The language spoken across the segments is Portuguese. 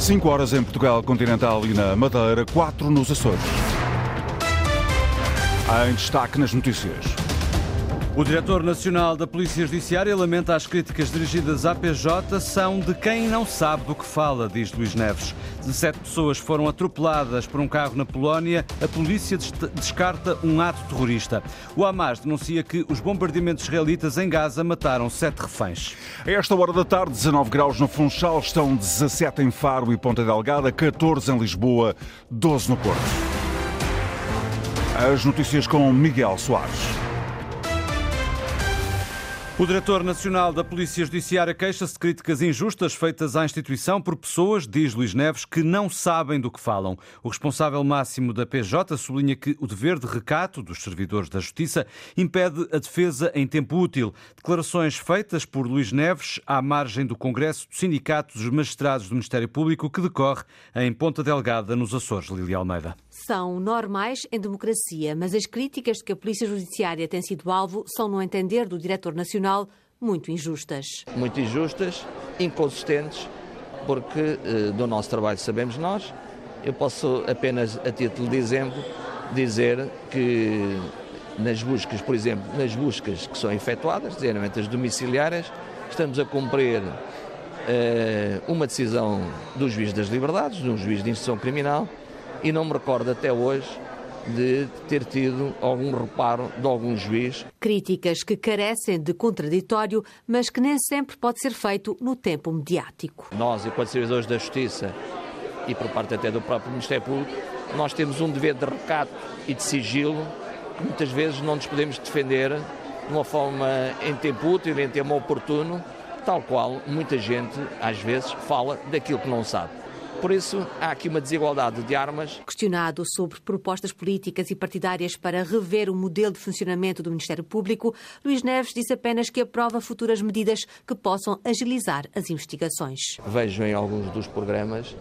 5 horas em Portugal continental e na Madeira, 4 nos Açores. Em destaque nas notícias. O diretor nacional da Polícia Judiciária lamenta as críticas dirigidas à PJ são de quem não sabe do que fala, diz Luís Neves. 17 pessoas foram atropeladas por um carro na Polónia. A polícia descarta um ato terrorista. O Hamas denuncia que os bombardeamentos israelitas em Gaza mataram sete reféns. A esta hora da tarde, 19 graus no Funchal, estão 17 em Faro e Ponta Delgada, 14 em Lisboa, 12 no Porto. As notícias com Miguel Soares. O diretor nacional da Polícia Judiciária queixa-se de críticas injustas feitas à instituição por pessoas, diz Luís Neves, que não sabem do que falam. O responsável máximo da PJ sublinha que o dever de recato dos servidores da Justiça impede a defesa em tempo útil. Declarações feitas por Luís Neves à margem do Congresso do Sindicato dos Magistrados do Ministério Público que decorre em Ponta Delgada, nos Açores. Lili Almeida são normais em democracia, mas as críticas de que a Polícia Judiciária tem sido alvo são, no entender do Diretor Nacional, muito injustas. Muito injustas, inconsistentes, porque eh, do nosso trabalho sabemos nós. Eu posso apenas, a título de exemplo, dizer que nas buscas, por exemplo, nas buscas que são efetuadas, geralmente as domiciliárias, estamos a cumprir eh, uma decisão do juiz das liberdades, de um juiz de instrução criminal, e não me recordo até hoje de ter tido algum reparo de algum juiz. Críticas que carecem de contraditório, mas que nem sempre pode ser feito no tempo mediático. Nós, enquanto servidores da Justiça e por parte até do próprio Ministério Público, nós temos um dever de recato e de sigilo que muitas vezes não nos podemos defender de uma forma em tempo útil, em tempo oportuno, tal qual muita gente às vezes fala daquilo que não sabe. Por isso, há aqui uma desigualdade de armas. Questionado sobre propostas políticas e partidárias para rever o modelo de funcionamento do Ministério Público, Luís Neves disse apenas que aprova futuras medidas que possam agilizar as investigações. Vejo em alguns dos programas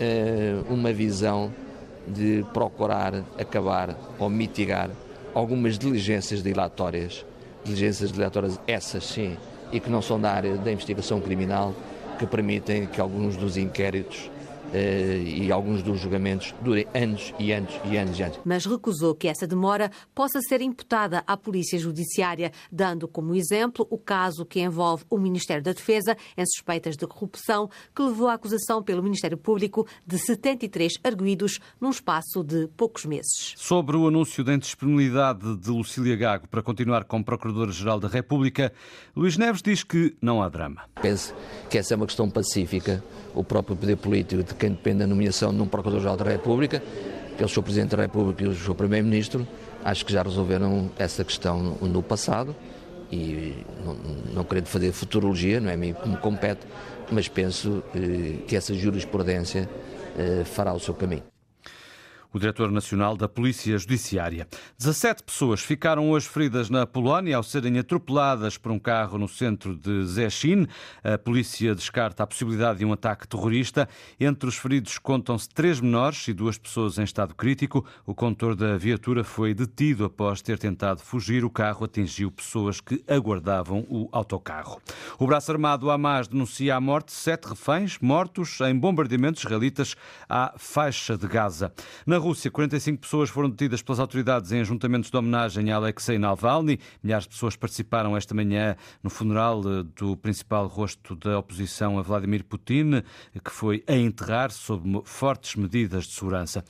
eh, uma visão de procurar acabar ou mitigar algumas diligências dilatórias, diligências dilatórias essas sim, e que não são da área da investigação criminal, que permitem que alguns dos inquéritos e alguns dos julgamentos durem anos e anos e anos e anos. Mas recusou que essa demora possa ser imputada à Polícia Judiciária, dando como exemplo o caso que envolve o Ministério da Defesa em suspeitas de corrupção, que levou à acusação pelo Ministério Público de 73 arguídos num espaço de poucos meses. Sobre o anúncio da indisponibilidade de Lucília Gago para continuar como Procuradora-Geral da República, Luís Neves diz que não há drama. Penso que essa é uma questão pacífica. O próprio poder político de quem depende da nomeação de um Procurador-Geral da República, que é o Sr. Presidente da República e o Sr. Primeiro-Ministro, acho que já resolveram essa questão no passado e não, não querendo fazer futurologia, não é como compete, mas penso eh, que essa jurisprudência eh, fará o seu caminho o diretor nacional da Polícia Judiciária. 17 pessoas ficaram hoje feridas na Polónia ao serem atropeladas por um carro no centro de Zechin. A polícia descarta a possibilidade de um ataque terrorista. Entre os feridos contam-se três menores e duas pessoas em estado crítico. O condutor da viatura foi detido após ter tentado fugir. O carro atingiu pessoas que aguardavam o autocarro. O braço armado Hamas denuncia a morte de sete reféns mortos em bombardeamentos israelitas à faixa de Gaza. Na Rússia, 45 pessoas foram detidas pelas autoridades em ajuntamentos de homenagem a Alexei Navalny. Milhares de pessoas participaram esta manhã no funeral eh, do principal rosto da oposição a Vladimir Putin, que foi a enterrar sob fortes medidas de segurança.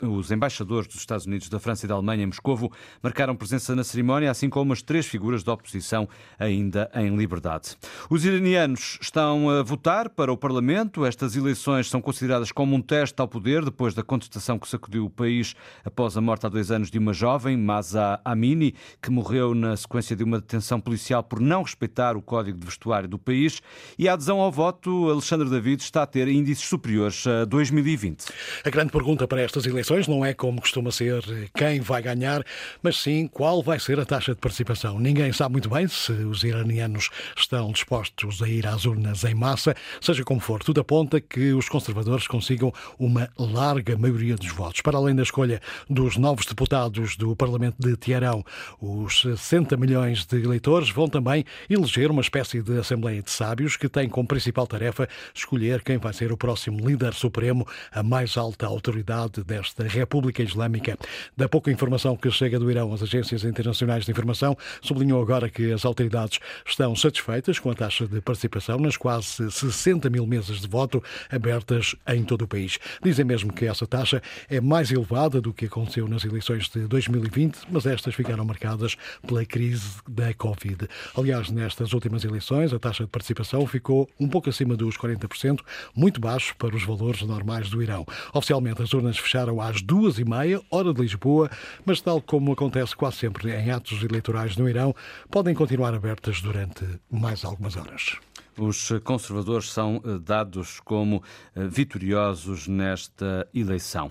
Os embaixadores dos Estados Unidos, da França e da Alemanha em Moscovo marcaram presença na cerimónia, assim como as três figuras da oposição ainda em liberdade. Os iranianos estão a votar para o Parlamento. Estas eleições são consideradas como um teste ao poder depois da contestação que sacudiu o país após a morte há dois anos de uma jovem, Masa Amini, que morreu na sequência de uma detenção policial por não respeitar o código de vestuário do país. E a adesão ao voto, Alexandre David, está a ter índices superiores a 2020. A grande pergunta para estas eleições não é como costuma ser quem vai ganhar, mas sim qual vai ser a taxa de participação. Ninguém sabe muito bem se os iranianos estão dispostos a ir às urnas em massa, seja como for. Tudo aponta que os conservadores consigam uma larga maioria dos votos. Para além da escolha dos novos deputados do Parlamento de Tiarão, os 60 milhões de eleitores vão também eleger uma espécie de Assembleia de Sábios que tem como principal tarefa escolher quem vai ser o próximo líder supremo, a mais alta autoridade desta República Islâmica. Da pouca informação que chega do Irão às agências internacionais de informação, sublinhou agora que as autoridades estão satisfeitas com a taxa de participação nas quase 60 mil mesas de voto abertas em todo o país. Dizem mesmo que essa taxa é mais elevada do que aconteceu nas eleições de 2020, mas estas ficaram marcadas pela crise da Covid. Aliás, nestas últimas eleições, a taxa de participação ficou um pouco acima dos 40%, muito baixo para os valores normais do Irão. Oficialmente, as urnas fecharam às duas e meia, hora de Lisboa, mas tal como acontece quase sempre em atos eleitorais no Irão, podem continuar abertas durante mais algumas horas. Os conservadores são eh, dados como eh, vitoriosos nesta eleição.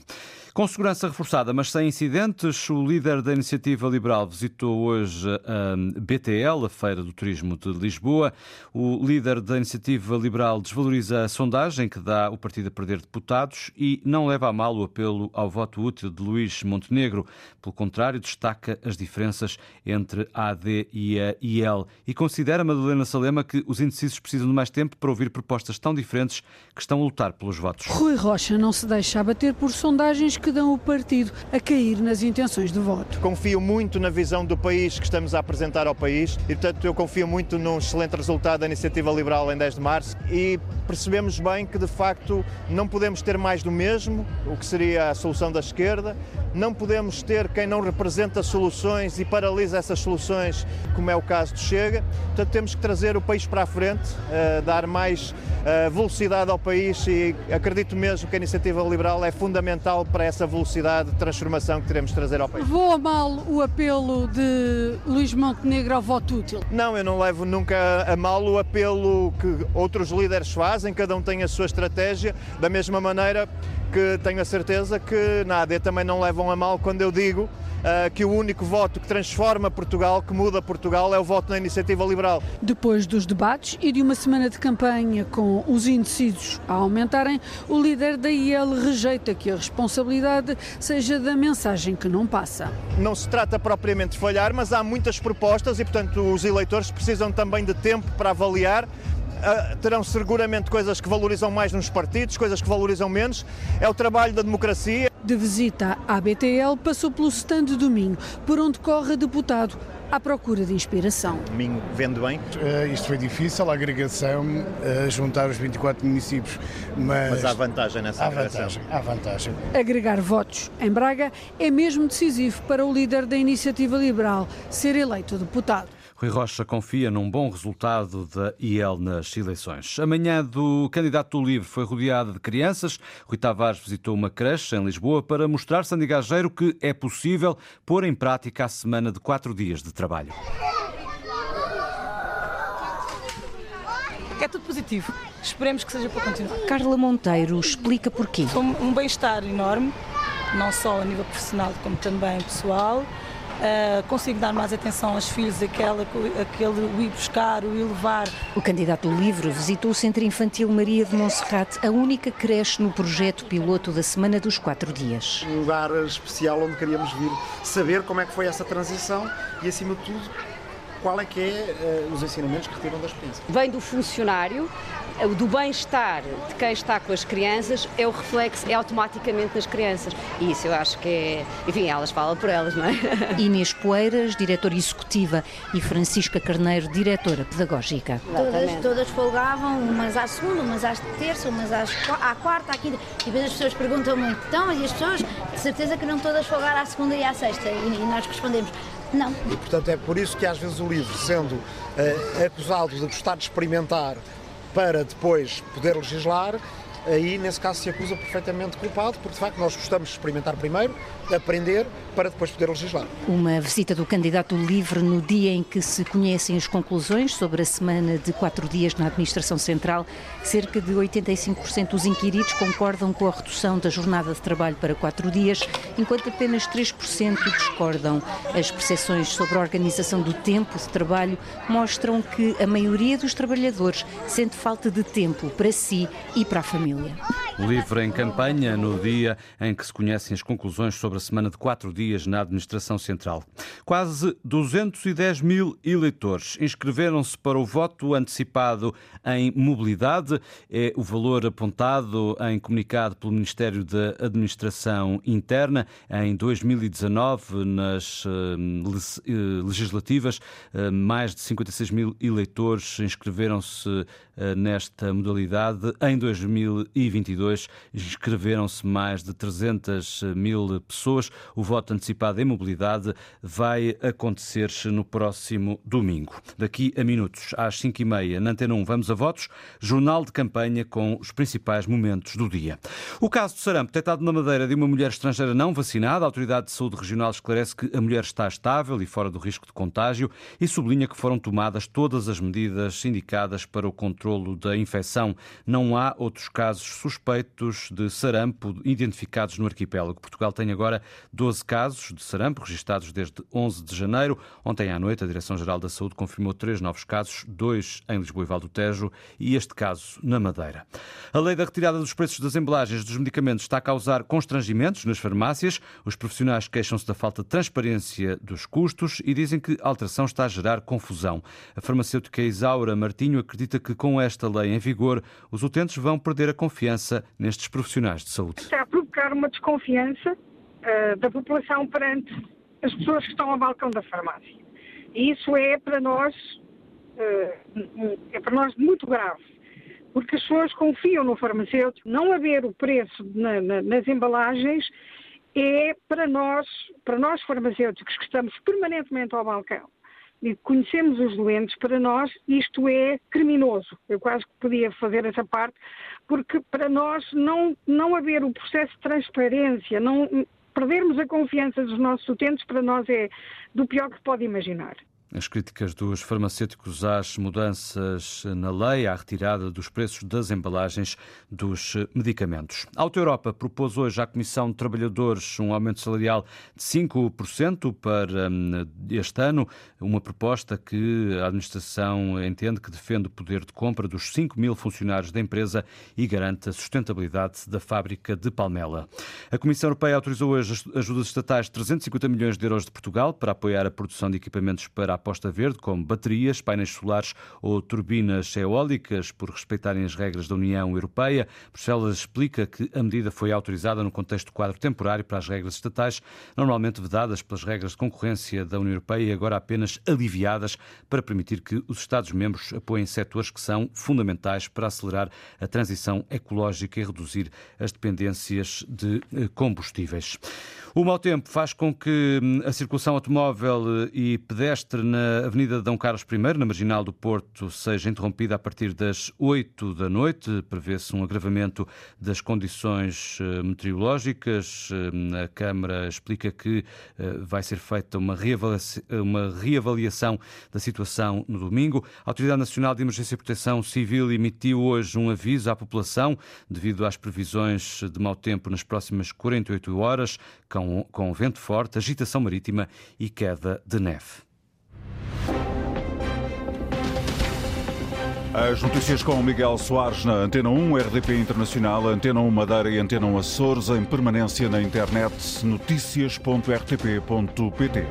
Com segurança reforçada, mas sem incidentes, o líder da Iniciativa Liberal visitou hoje a BTL, a Feira do Turismo de Lisboa. O líder da Iniciativa Liberal desvaloriza a sondagem que dá o partido a perder deputados e não leva a mal o apelo ao voto útil de Luís Montenegro. Pelo contrário, destaca as diferenças entre a AD e a IL e considera, Madalena Salema, que os indecisos precisam de mais tempo para ouvir propostas tão diferentes que estão a lutar pelos votos. Rui Rocha não se deixa abater por sondagens que dão o partido a cair nas intenções de voto. Confio muito na visão do país que estamos a apresentar ao país e, portanto, eu confio muito num excelente resultado da Iniciativa Liberal em 10 de março e percebemos bem que, de facto, não podemos ter mais do mesmo, o que seria a solução da esquerda, não podemos ter quem não representa soluções e paralisa essas soluções, como é o caso do Chega. Portanto, temos que trazer o país para a frente, uh, dar mais uh, velocidade ao país e acredito mesmo que a iniciativa liberal é fundamental para essa velocidade de transformação que teremos de trazer ao país. Vou a mal o apelo de Luís Montenegro ao voto útil? Não, eu não levo nunca a mal o apelo que outros líderes fazem, cada um tem a sua estratégia, da mesma maneira que tenho a certeza que na AD também não levam a mal quando eu digo uh, que o único voto que transforma Portugal, que muda Portugal, é o voto na iniciativa liberal. Depois dos debates e de uma semana de campanha com os indecisos a aumentarem, o líder da IEL rejeita que a responsabilidade seja da mensagem que não passa. Não se trata propriamente de falhar, mas há muitas propostas e, portanto, os eleitores precisam também de tempo para avaliar terão seguramente coisas que valorizam mais nos partidos, coisas que valorizam menos. É o trabalho da democracia. De visita à BTL, passou pelo stand de domingo, por onde corre deputado à procura de inspiração. Domingo vende bem? Uh, isto foi difícil, a agregação, uh, juntar os 24 municípios, mas... Mas há vantagem nessa há agregação? Vantagem, há vantagem. Agregar votos em Braga é mesmo decisivo para o líder da Iniciativa Liberal ser eleito deputado. Rui Rocha confia num bom resultado da IEL nas eleições. A manhã do candidato do LIVRE foi rodeada de crianças. Rui Tavares visitou uma creche em Lisboa para mostrar Sandy Gageiro que é possível pôr em prática a semana de quatro dias de trabalho. É tudo positivo. Esperemos que seja para continuar. Carla Monteiro explica porquê. Um bem-estar enorme, não só a nível profissional como também pessoal. Uh, consigo dar mais atenção aos filhos, aquela, aquele o ir buscar, o ir levar. O candidato livre visitou o Centro Infantil Maria de Monserrate, a única creche no projeto piloto da Semana dos Quatro Dias. Um lugar especial onde queríamos vir saber como é que foi essa transição e, acima de tudo, qual é que é uh, os ensinamentos que retiram da experiência. Vem do funcionário, do bem-estar de quem está com as crianças é o reflexo, é automaticamente nas crianças. E isso eu acho que é. Enfim, elas falam por elas, não é? Inês Poeiras, diretora executiva, e Francisca Carneiro, diretora pedagógica. Todas, todas folgavam, umas à segunda, umas à terça, umas às, à quarta, à quinta. E depois as pessoas perguntam muito, então, e as pessoas, de certeza que não todas folgaram à segunda e à sexta. E, e nós respondemos, não. E portanto é por isso que às vezes o livro, sendo uh, acusado de gostar de experimentar para depois poder legislar, aí nesse caso se acusa perfeitamente culpado, porque de facto nós gostamos de experimentar primeiro, aprender, para depois poder legislar. Uma visita do candidato livre no dia em que se conhecem as conclusões sobre a semana de quatro dias na Administração Central. Cerca de 85% dos inquiridos concordam com a redução da jornada de trabalho para quatro dias, enquanto apenas 3% discordam. As percepções sobre a organização do tempo de trabalho mostram que a maioria dos trabalhadores sente falta de tempo para si e para a família. Família. Livre em campanha no dia em que se conhecem as conclusões sobre a semana de quatro dias na Administração Central. Quase 210 mil eleitores inscreveram-se para o voto antecipado em mobilidade. É o valor apontado em comunicado pelo Ministério da Administração Interna. Em 2019, nas eh, legislativas, eh, mais de 56 mil eleitores inscreveram-se eh, nesta modalidade. Em 2022, inscreveram-se mais de 300 mil pessoas. O voto antecipado em mobilidade vai acontecer no próximo domingo. Daqui a minutos, às 5h30, na Antena 1, vamos a votos. Jornal de campanha com os principais momentos do dia. O caso do sarampo detectado na Madeira de uma mulher estrangeira não vacinada, a Autoridade de Saúde Regional esclarece que a mulher está estável e fora do risco de contágio e sublinha que foram tomadas todas as medidas indicadas para o controlo da infecção. Não há outros casos suspeitos de sarampo identificados no arquipélago. Portugal tem agora 12 casos de sarampo registados desde 11 de janeiro. Ontem à noite, a Direção-Geral da Saúde confirmou três novos casos, dois em Lisboa e Valdo Tejo e este caso na Madeira. A lei da retirada dos preços das embalagens dos medicamentos está a causar constrangimentos nas farmácias. Os profissionais queixam-se da falta de transparência dos custos e dizem que a alteração está a gerar confusão. A farmacêutica Isaura Martinho acredita que com esta lei em vigor, os utentes vão perder a confiança nestes profissionais de saúde. Está a provocar uma desconfiança uh, da população perante as pessoas que estão ao balcão da farmácia. E isso é para nós, uh, é para nós muito grave porque as pessoas confiam no farmacêutico. Não haver o preço na, na, nas embalagens é para nós, para nós farmacêuticos que estamos permanentemente ao balcão conhecemos os doentes, para nós isto é criminoso. Eu quase que podia fazer essa parte, porque para nós não, não haver o processo de transparência, não perdermos a confiança dos nossos utentes, para nós é do pior que pode imaginar. As críticas dos farmacêuticos às mudanças na lei, à retirada dos preços das embalagens dos medicamentos. A Auto Europa propôs hoje à Comissão de Trabalhadores um aumento salarial de 5% para hum, este ano, uma proposta que a administração entende que defende o poder de compra dos 5 mil funcionários da empresa e garante a sustentabilidade da fábrica de Palmela. A Comissão Europeia autorizou hoje ajudas estatais de 350 milhões de euros de Portugal para apoiar a produção de equipamentos para a aposta verde, como baterias, painéis solares ou turbinas eólicas, por respeitarem as regras da União Europeia. Bruxelas explica que a medida foi autorizada no contexto do quadro temporário para as regras estatais, normalmente vedadas pelas regras de concorrência da União Europeia e agora apenas aliviadas para permitir que os Estados-membros apoiem setores que são fundamentais para acelerar a transição ecológica e reduzir as dependências de eh, combustíveis. O mau tempo faz com que hum, a circulação automóvel eh, e pedestre na Avenida Dom Carlos I, na Marginal do Porto, seja interrompida a partir das 8 da noite. Prevê-se um agravamento das condições eh, meteorológicas. Hum, a Câmara explica que eh, vai ser feita uma reavaliação, uma reavaliação da situação no domingo. A Autoridade Nacional de Emergência e Proteção Civil emitiu hoje um aviso à população devido às previsões de mau tempo nas próximas 48 horas, com, com vento forte, agitação marítima e queda de neve. As notícias com Miguel Soares na Antena 1, RDP Internacional, Antena 1 Madeira e Antena 1 Açores, em permanência na internet, notícias.rtp.pt.